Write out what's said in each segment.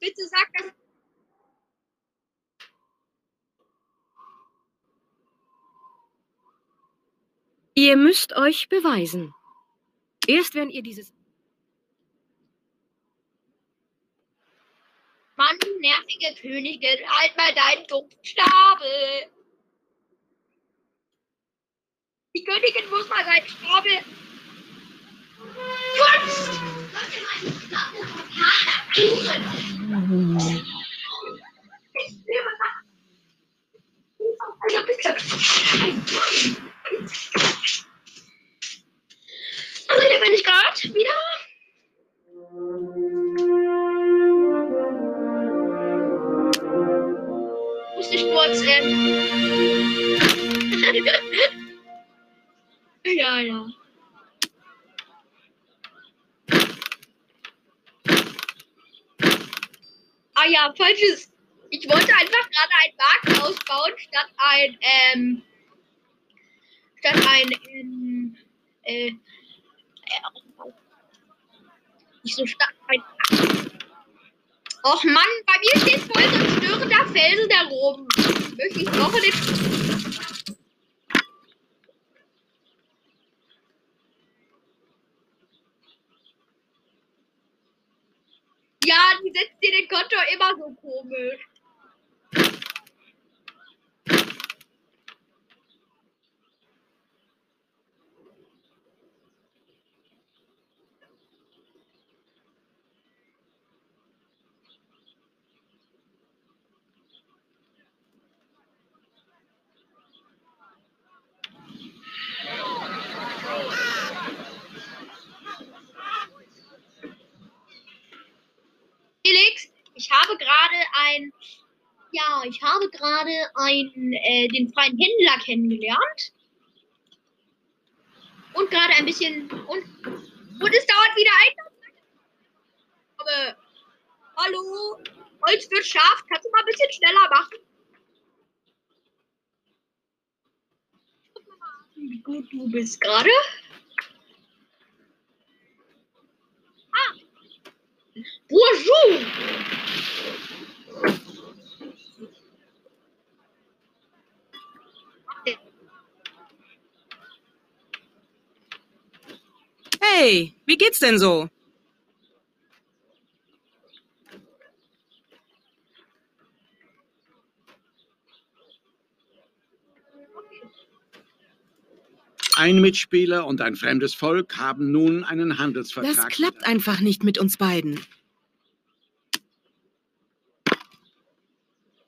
Bitte sag das. Ihr müsst euch beweisen. Erst wenn ihr dieses... Mann, nervige Königin, halt mal deinen dummen Schnabel. Die Königin muss mal seinen Schnabel. Kunst! Also, hier bin ich gerade wieder. Muss ich kurz, ähm. ja, ja. Ah ja, falsches. Ich wollte einfach gerade einen Markt ausbauen, statt ein, ähm, statt ein, ähm, äh, äh, nicht so statt ein. Och Mann, bei mir steht voll so ein störender Felsen da rum. Möchte ich auch nicht. Ja, die setzt dir den Konto immer so komisch. Felix, ich habe gerade ein, ja, ich habe gerade einen, äh, den freien Händler kennengelernt. Und gerade ein bisschen, und, und es dauert wieder ein. Aber, hallo, Holz wird scharf, kannst du mal ein bisschen schneller machen? Wie gut du bist gerade. Ah, Bonjour! Hey, wie geht's denn so? Ein Mitspieler und ein fremdes Volk haben nun einen Handelsvertrag. Das klappt einfach nicht mit uns beiden.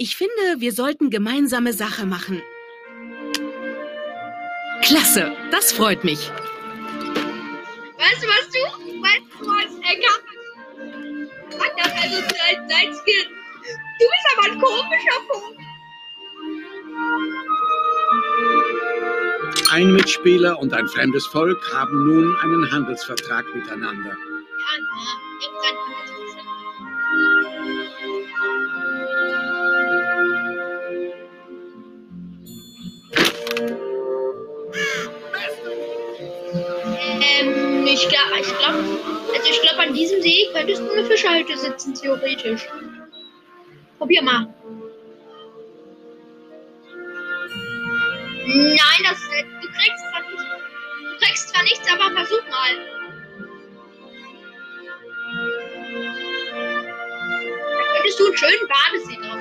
Ich finde, wir sollten gemeinsame Sache machen. Klasse, das freut mich. Weißt du, was du? Weißt du, was er kann? Sag das also sein, sein Skin. Du bist aber ein komischer Punkt. Ein Mitspieler und ein fremdes Volk haben nun einen Handelsvertrag miteinander. Ja, ja, Ich glaube, ich glaub, also ich glaube, an diesem See könntest du eine Fischhalte sitzen, theoretisch. Probier mal. Nein, das, du kriegst zwar nicht, du kriegst zwar nichts, aber versuch mal. Da könntest du einen schönen Badesee draus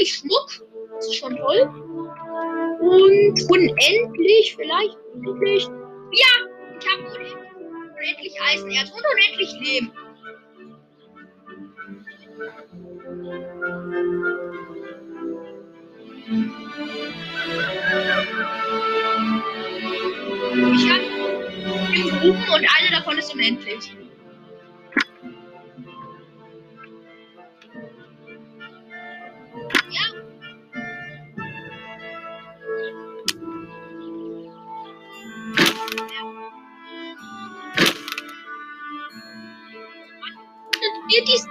endlich Schmuck. Das ist schon toll. Und unendlich, vielleicht unendlich. Ja, ich habe unendlich, unendlich Eisenerz und unendlich Leben. Ich habe fünf Gruben und eine davon ist unendlich. Wird dies.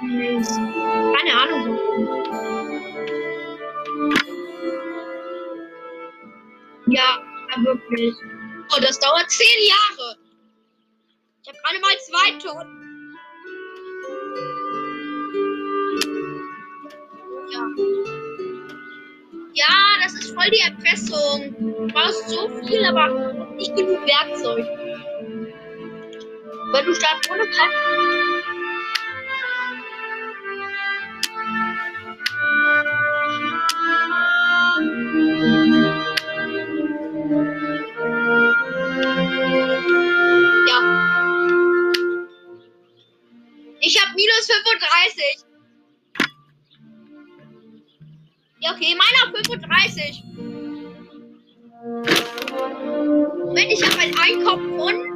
Keine Ahnung. Ja, wirklich. Oh, das dauert zehn Jahre. Ich habe gerade mal zwei Tonnen. Ja. Ja, das ist voll die Erpressung. Du brauchst so viel, aber nicht genug Werkzeug. Wenn du stark ohne Kraft. 35. Ja, okay, meiner 35. Moment, ich habe ein Einkommen von.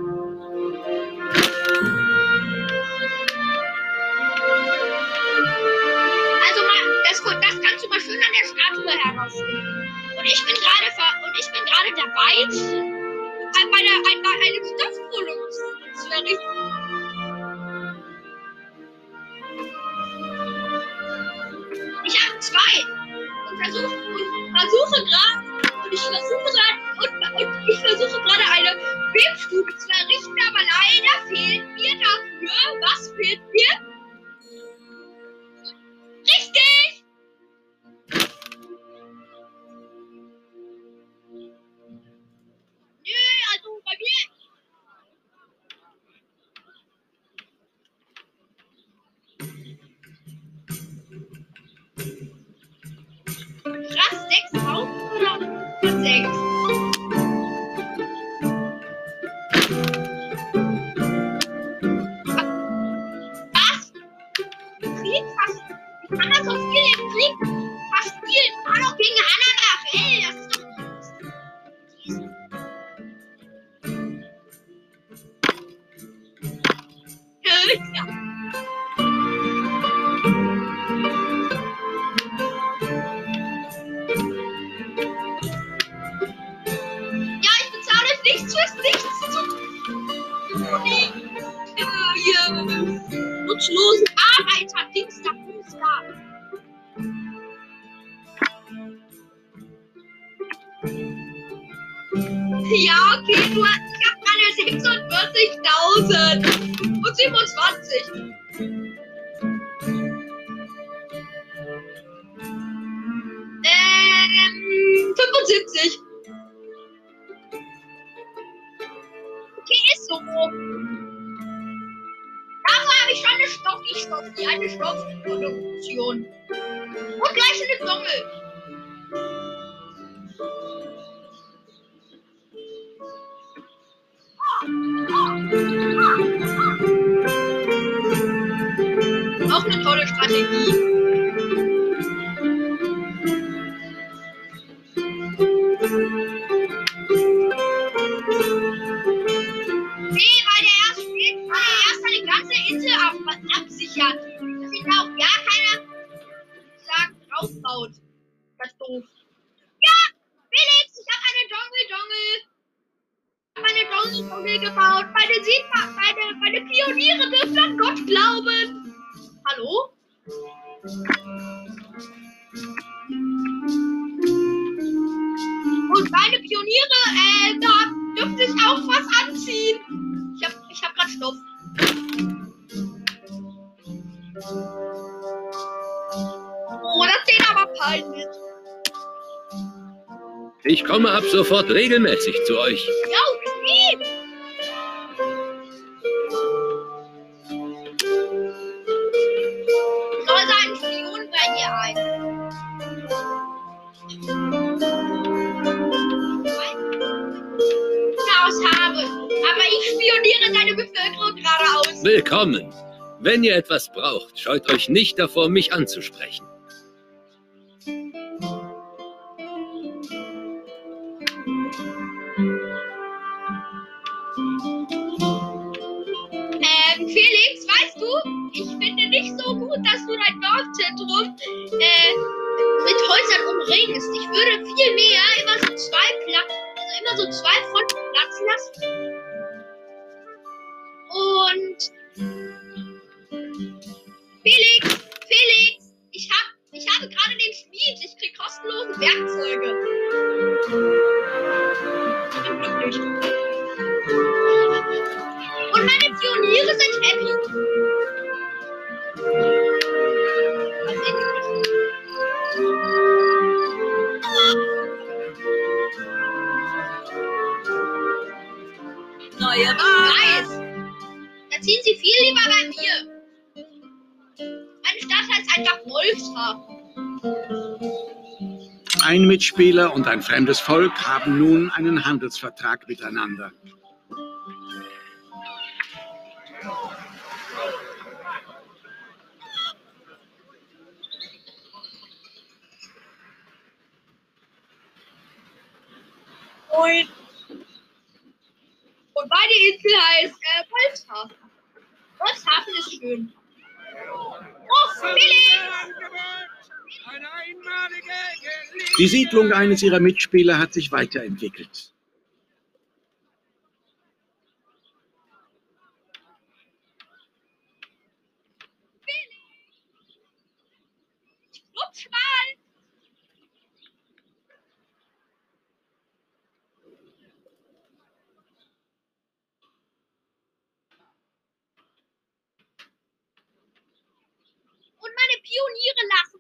Sechs Augen oder sechs? 75. Okay, ist so. Dafür habe ich schon eine Stoffi, Stoffi, eine Stoffproduktion. Und gleich eine Dommel. Sieht man, meine, meine Pioniere dürfen an Gott glauben. Hallo? Und meine Pioniere, äh, da dürfte ich auch was anziehen. Ich hab, ich hab grad Stoff. Oh, das sieht aber peinlich. Ich komme ab sofort regelmäßig zu euch. Ja, okay. Willkommen. Wenn ihr etwas braucht, scheut euch nicht davor, mich anzusprechen. Ähm, Felix, weißt du, ich finde nicht so gut, dass du dein Dorfzentrum äh, mit Häusern umringst. Ich würde viel mehr immer so zwei Platz, also immer so zwei Fronten Platz lassen. Und Felix, Felix, ich hab, ich habe gerade den Schmied. Ich krieg kostenlose Werkzeuge. Ich bin glücklich. Und meine Pioniere sind happy. Neue Ware. Nice. Ziehen sie viel lieber bei mir. Meine Stadt heißt einfach Wolfshafen. Ein Mitspieler und ein fremdes Volk haben nun einen Handelsvertrag miteinander. Und, und meine Insel heißt äh, Wolfshafen. Wolfshafen ist schön. Oh, Felix! Die Siedlung eines ihrer Mitspieler hat sich weiterentwickelt. Rutsch mal! Und meine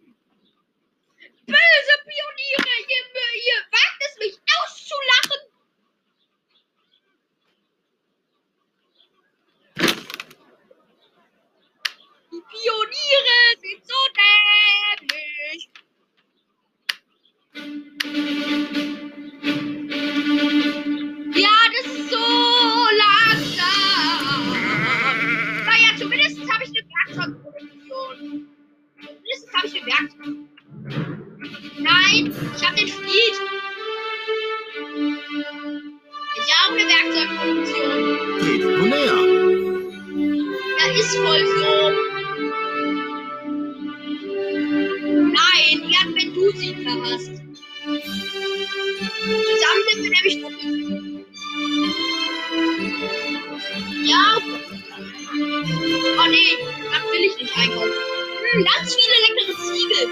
Oh nee, das will ich nicht einkaufen. Hm, ganz viele leckere Ziegel.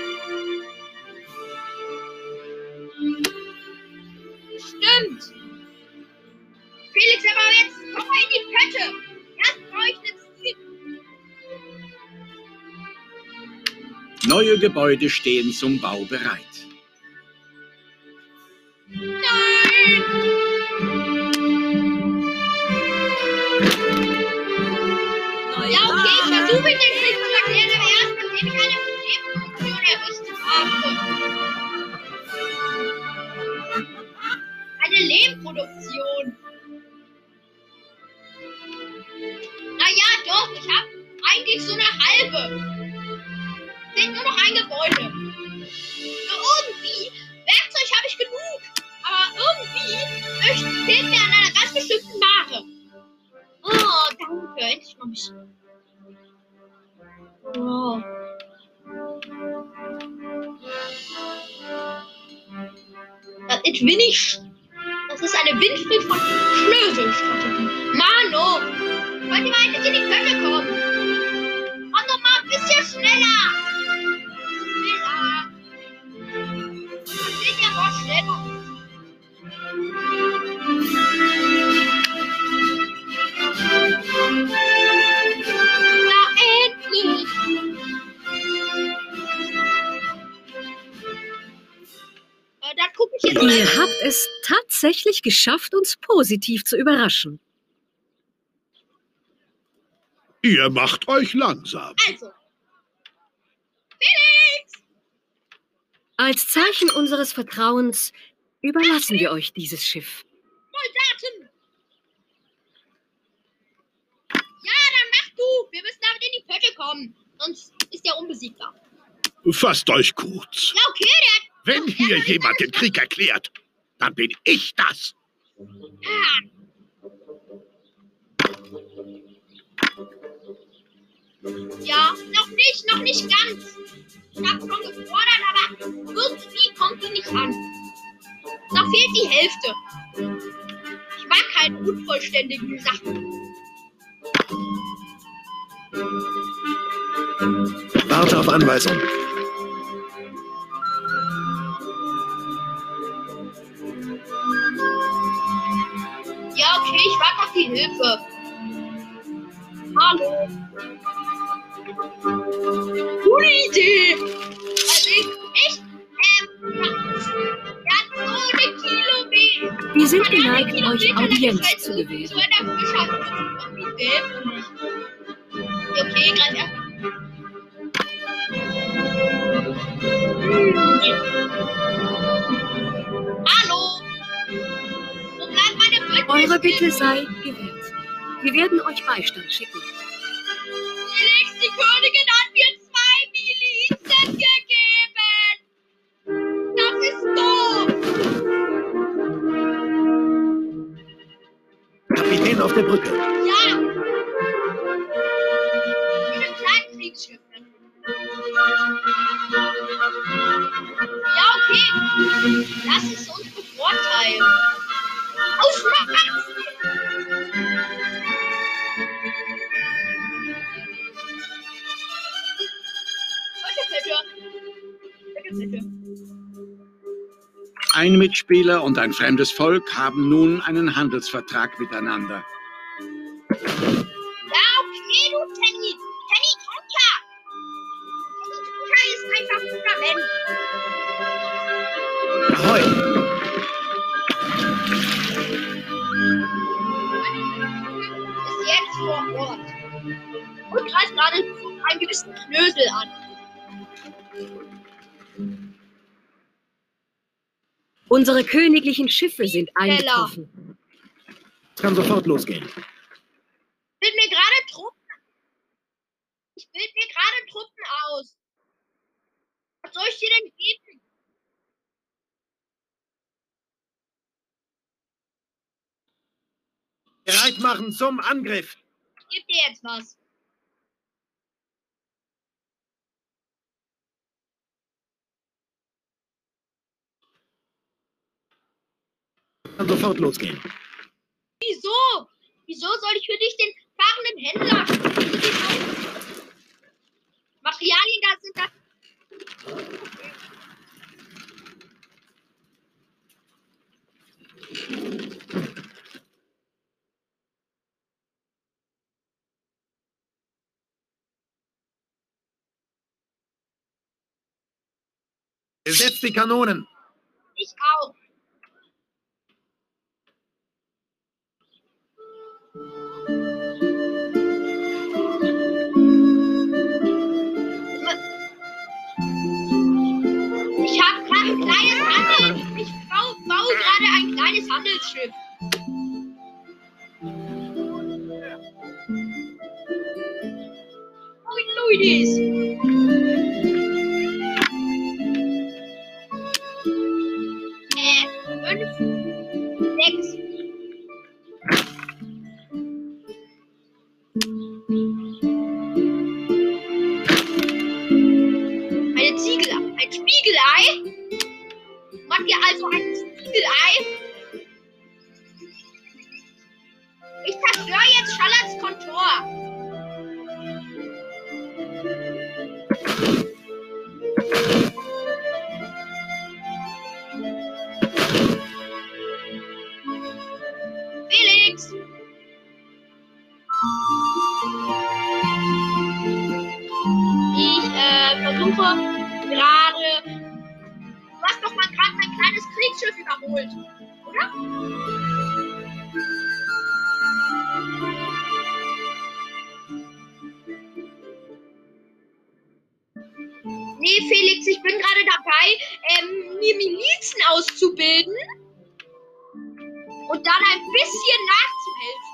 Stimmt. Felix, aber jetzt komm mal in die Pötte. Erst brauche ich eine Ziegel. Neue Gebäude stehen zum Bau bereit. Nein! Eine Lehmproduktion. Naja, doch, ich habe eigentlich so eine halbe. Fehlt nur noch ein Gebäude. So irgendwie, Werkzeug habe ich genug. Aber irgendwie fehlt mir an einer ganz bestimmten Ware. Oh, danke. Endlich mal ein bisschen. Oh. Ist wenig. Das ist eine Winfried von Schlösel-Strategie. Mano! Wollt ihr mal in die Pötte kommen? Mach doch mal ein bisschen! Schneller! Ihr habt es tatsächlich geschafft, uns positiv zu überraschen. Ihr macht euch langsam. Also. Felix! Als Zeichen unseres Vertrauens überlassen wir euch dieses Schiff. Soldaten! Ja, dann mach du! Wir müssen damit in die Pötte kommen. Sonst ist der unbesiegbar. Fasst euch kurz. Ja, okay, der Wenn hier jemand den Krieg erklärt, dann bin ich das. Ja, noch nicht, noch nicht ganz. Ich hab schon gefordert, aber irgendwie kommt die nicht an. Da fehlt die Hälfte. Ich mag halt unvollständige Sachen. Warte auf Anweisung. Ja, okay, ich warte auf die Hilfe. Hallo. Gute Idee. Also ich, ich ähm, ganz ohne Kilometer. Wir sind geneigt, euch Audienz zu so- gewähren. So. Okay, gerade ja. Eure Bitte sei gewährt. Wir werden euch Beistand schicken. Felix, die Königin hat Ein Mitspieler und ein fremdes Volk haben nun einen Handelsvertrag miteinander. Ahoi. Ist jetzt vor Ort. Und greift gerade einen gewissen Knösel an. Unsere königlichen Schiffe sind eingetroffen. Es kann sofort losgehen. Bild mir gerade Truppen. Ich bild mir gerade Truppen aus. Was soll ich dir denn geben? Bereit machen zum Angriff. Ich geb dir jetzt was. Kann sofort losgehen. Wieso? Wieso soll ich für dich den fahrenden Händler? Materialien da sind das. Besetzt die Kanonen. Ich auch. Gerade ein kleines Handelsschiff. Moin, Luidis. Äh, geholt, oder? Nee, Felix, ich bin gerade dabei, ähm, mir Milizen auszubilden und dann ein bisschen nachzuhelfen.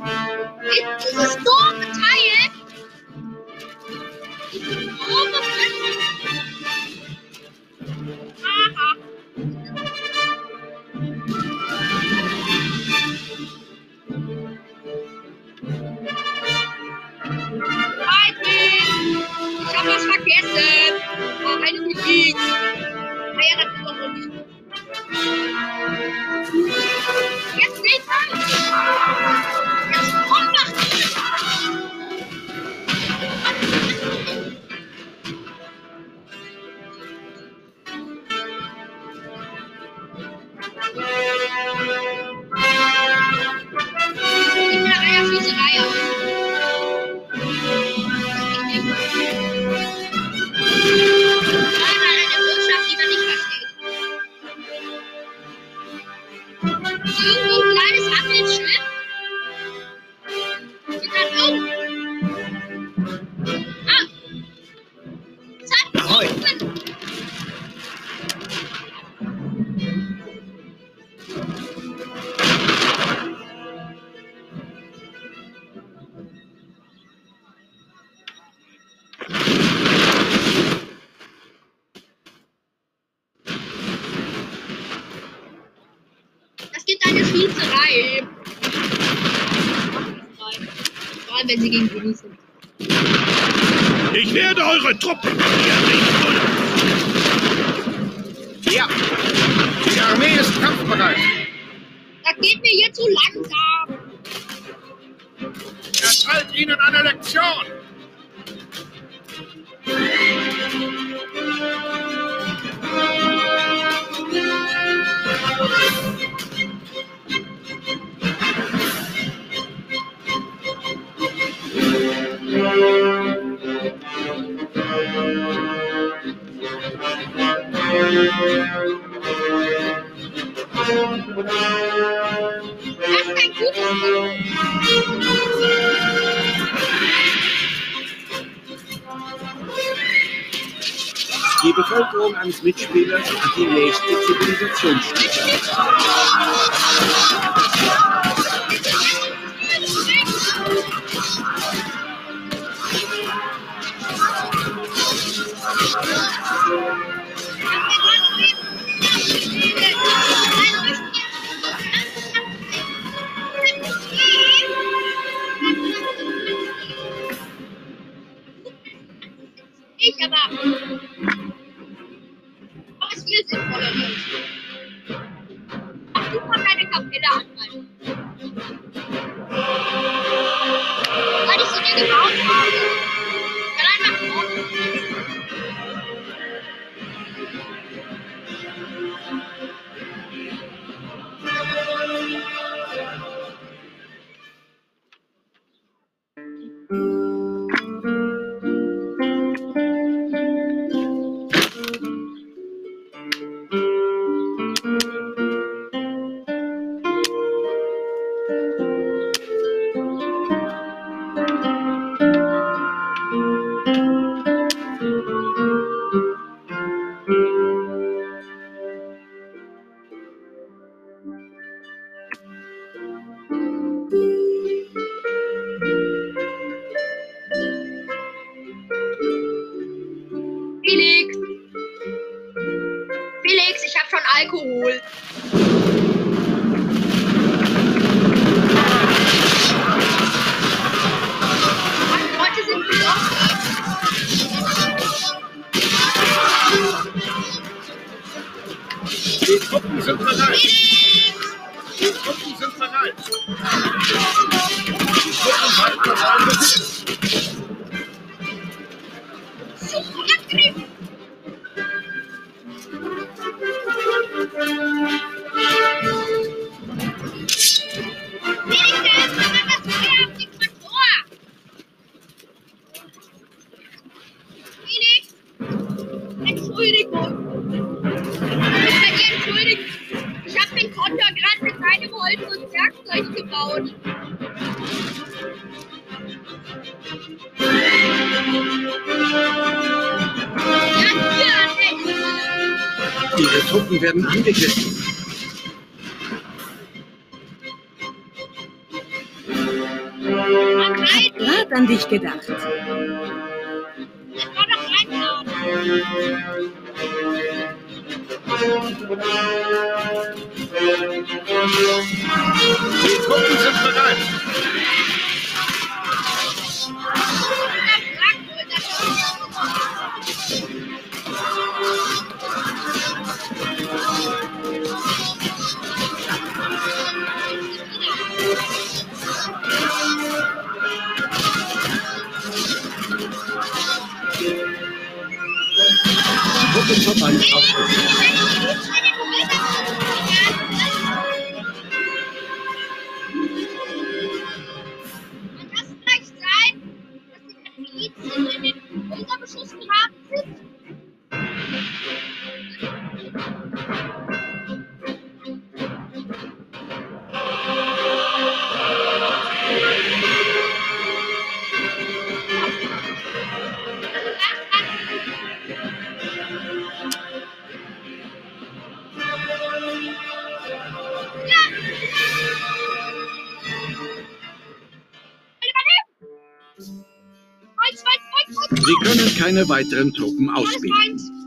It's so tired. Do you think that is happening, shrimp? Frankens Mitspieler die nächste Zivilisationsstufe. Ich aber. Let's go. Bereich gebaut. Ihre Truppen werden angegriffen. Hat an dich gedacht. Potem to pani keine weiteren Truppen ausbilden.